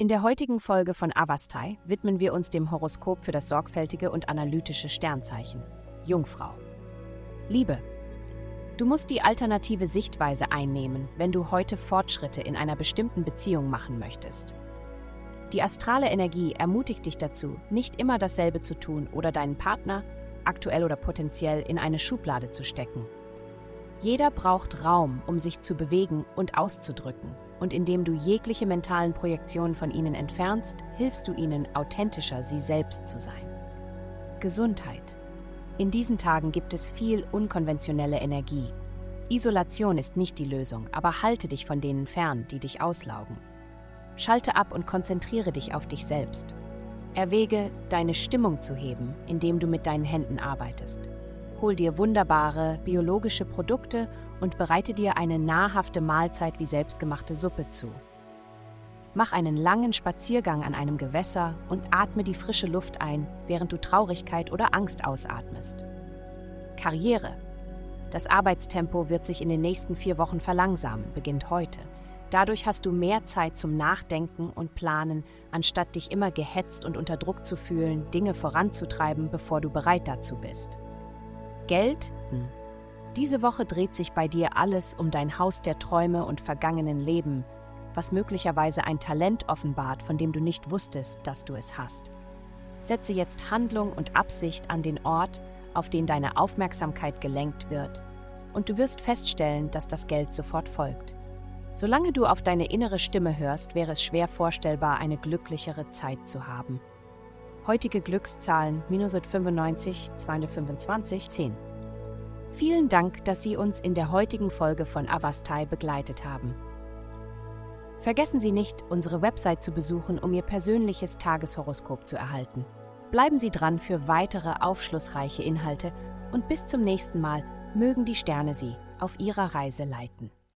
In der heutigen Folge von Avastai widmen wir uns dem Horoskop für das sorgfältige und analytische Sternzeichen Jungfrau. Liebe. Du musst die alternative Sichtweise einnehmen, wenn du heute Fortschritte in einer bestimmten Beziehung machen möchtest. Die astrale Energie ermutigt dich dazu, nicht immer dasselbe zu tun oder deinen Partner, aktuell oder potenziell, in eine Schublade zu stecken. Jeder braucht Raum, um sich zu bewegen und auszudrücken und indem du jegliche mentalen Projektionen von ihnen entfernst, hilfst du ihnen, authentischer sie selbst zu sein. Gesundheit. In diesen Tagen gibt es viel unkonventionelle Energie. Isolation ist nicht die Lösung, aber halte dich von denen fern, die dich auslaugen. Schalte ab und konzentriere dich auf dich selbst. Erwäge, deine Stimmung zu heben, indem du mit deinen Händen arbeitest. Hol dir wunderbare biologische Produkte und bereite dir eine nahrhafte Mahlzeit wie selbstgemachte Suppe zu. Mach einen langen Spaziergang an einem Gewässer und atme die frische Luft ein, während du Traurigkeit oder Angst ausatmest. Karriere. Das Arbeitstempo wird sich in den nächsten vier Wochen verlangsamen, beginnt heute. Dadurch hast du mehr Zeit zum Nachdenken und Planen, anstatt dich immer gehetzt und unter Druck zu fühlen, Dinge voranzutreiben, bevor du bereit dazu bist. Geld? Hm. Diese Woche dreht sich bei dir alles um dein Haus der Träume und vergangenen Leben, was möglicherweise ein Talent offenbart, von dem du nicht wusstest, dass du es hast. Setze jetzt Handlung und Absicht an den Ort, auf den deine Aufmerksamkeit gelenkt wird, und du wirst feststellen, dass das Geld sofort folgt. Solange du auf deine innere Stimme hörst, wäre es schwer vorstellbar, eine glücklichere Zeit zu haben. Heutige Glückszahlen minus 95, 225, 10. Vielen Dank, dass Sie uns in der heutigen Folge von Avastai begleitet haben. Vergessen Sie nicht, unsere Website zu besuchen, um Ihr persönliches Tageshoroskop zu erhalten. Bleiben Sie dran für weitere aufschlussreiche Inhalte und bis zum nächsten Mal mögen die Sterne Sie auf Ihrer Reise leiten.